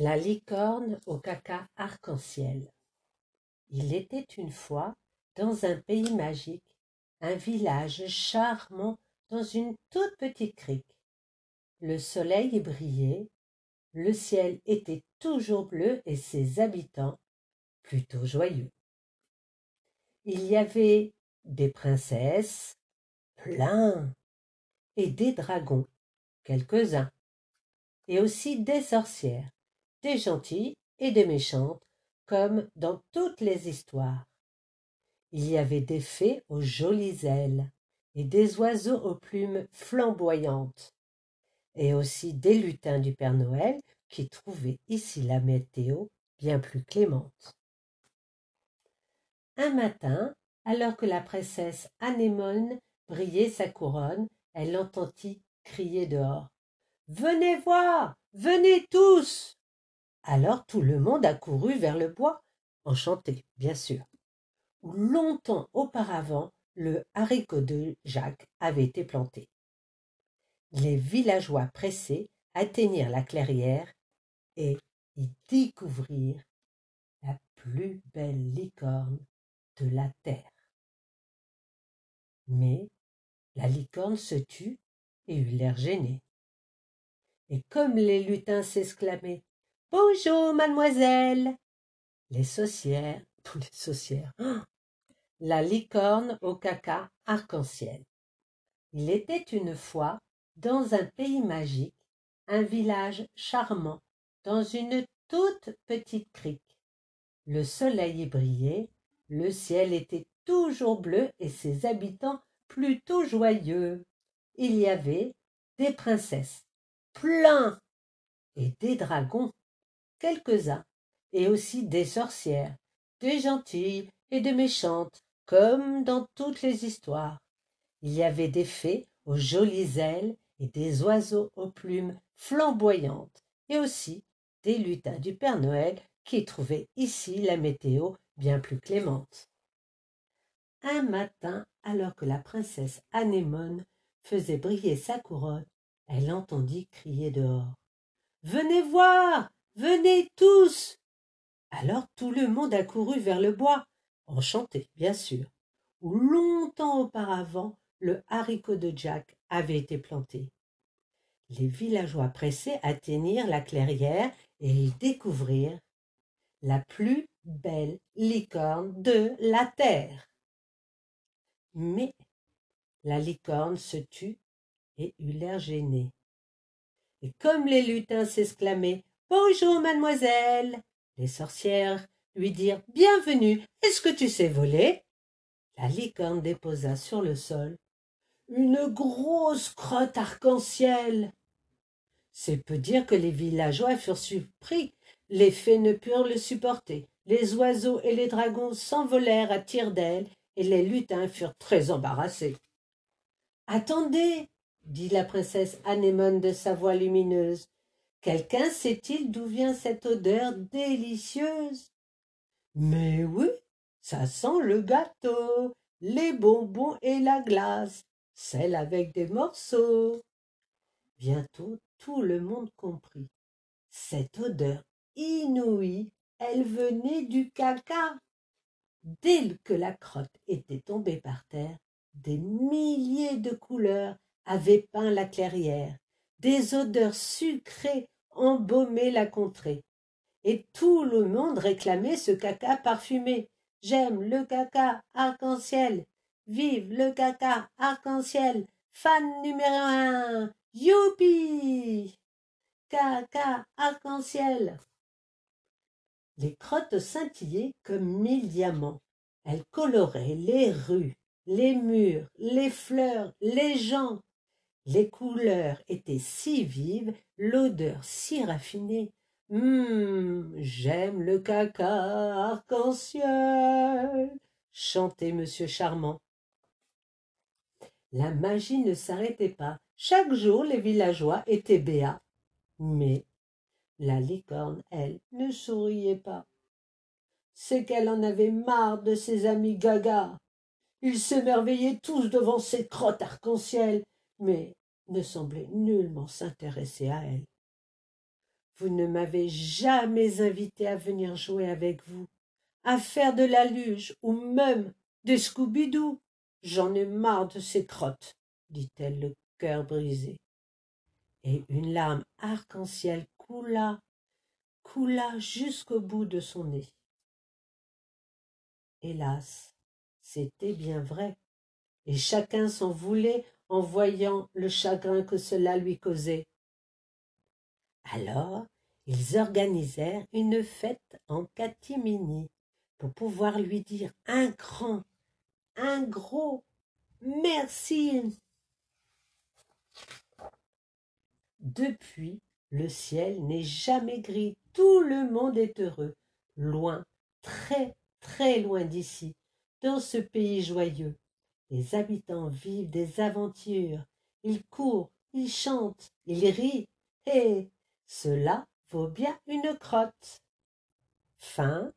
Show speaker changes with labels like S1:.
S1: La licorne au caca arc-en-ciel. Il était une fois, dans un pays magique, un village charmant dans une toute petite crique. Le soleil brillait, le ciel était toujours bleu et ses habitants plutôt joyeux. Il y avait des princesses, plein, et des dragons, quelques-uns, et aussi des sorcières des gentilles et des méchantes, comme dans toutes les histoires. Il y avait des fées aux jolies ailes, et des oiseaux aux plumes flamboyantes, et aussi des lutins du Père Noël qui trouvaient ici la météo bien plus clémente. Un matin, alors que la princesse Anémone brillait sa couronne, elle entendit crier dehors. Venez voir. Venez tous. Alors tout le monde accourut vers le bois, enchanté, bien sûr, où longtemps auparavant le haricot de Jacques avait été planté. Les villageois pressés atteignirent la clairière et y découvrirent la plus belle licorne de la terre. Mais la licorne se tut et eut l'air gênée. Et comme les lutins s'exclamaient Bonjour, mademoiselle. Les saucières, les saucières. La licorne au caca arc-en-ciel. Il était une fois, dans un pays magique, un village charmant, dans une toute petite crique. Le soleil y brillait, le ciel était toujours bleu et ses habitants plutôt joyeux. Il y avait des princesses, plein, et des dragons quelques-uns, et aussi des sorcières, des gentilles et des méchantes, comme dans toutes les histoires. Il y avait des fées aux jolies ailes et des oiseaux aux plumes flamboyantes, et aussi des lutins du Père Noël qui trouvaient ici la météo bien plus clémente. Un matin, alors que la princesse Anémone faisait briller sa couronne, elle entendit crier dehors. Venez voir. Venez tous. Alors tout le monde accourut vers le bois, enchanté, bien sûr, où longtemps auparavant le haricot de Jack avait été planté. Les villageois pressés atteignirent la clairière et y découvrirent la plus belle licorne de la terre. Mais la licorne se tut et eut l'air gênée. Et comme les lutins s'exclamaient Bonjour, mademoiselle. Les sorcières lui dirent Bienvenue. Est-ce que tu sais voler? La licorne déposa sur le sol une grosse crotte arc-en-ciel. C'est peu dire que les villageois furent surpris. Les fées ne purent le supporter. Les oiseaux et les dragons s'envolèrent à tire d'aile et les lutins furent très embarrassés. Attendez, dit la princesse Anémone de sa voix lumineuse. Quelqu'un sait-il d'où vient cette odeur délicieuse? Mais oui, ça sent le gâteau, les bonbons et la glace, celle avec des morceaux. Bientôt tout le monde comprit. Cette odeur inouïe, elle venait du caca. Dès que la crotte était tombée par terre, des milliers de couleurs avaient peint la clairière des odeurs sucrées embaumaient la contrée. Et tout le monde réclamait ce caca parfumé. J'aime le caca arc-en-ciel. Vive le caca arc-en-ciel. Fan numéro un. Youpi. Caca arc-en-ciel. Les crottes scintillaient comme mille diamants. Elles coloraient les rues, les murs, les fleurs, les gens, les couleurs étaient si vives, l'odeur si raffinée. Hum, j'aime le caca arc-en-ciel, chantait Monsieur Charmant. La magie ne s'arrêtait pas. Chaque jour, les villageois étaient béats. Mais la licorne, elle, ne souriait pas. C'est qu'elle en avait marre de ses amis gaga. Ils s'émerveillaient tous devant cette crotte arc-en-ciel, mais ne semblait nullement s'intéresser à elle. vous ne m'avez jamais invité à venir jouer avec vous, à faire de la luge ou même des Scooby-Doo. J'en ai marre de ces crottes, dit-elle le cœur brisé. Et une larme arc-en-ciel coula, coula jusqu'au bout de son nez. Hélas, c'était bien vrai, et chacun s'en voulait en voyant le chagrin que cela lui causait. Alors, ils organisèrent une fête en catimini pour pouvoir lui dire un grand, un gros merci. Depuis, le ciel n'est jamais gris, tout le monde est heureux, loin, très, très loin d'ici, dans ce pays joyeux. Les habitants vivent des aventures, ils courent, ils chantent, ils rient, et cela vaut bien une crotte. Fin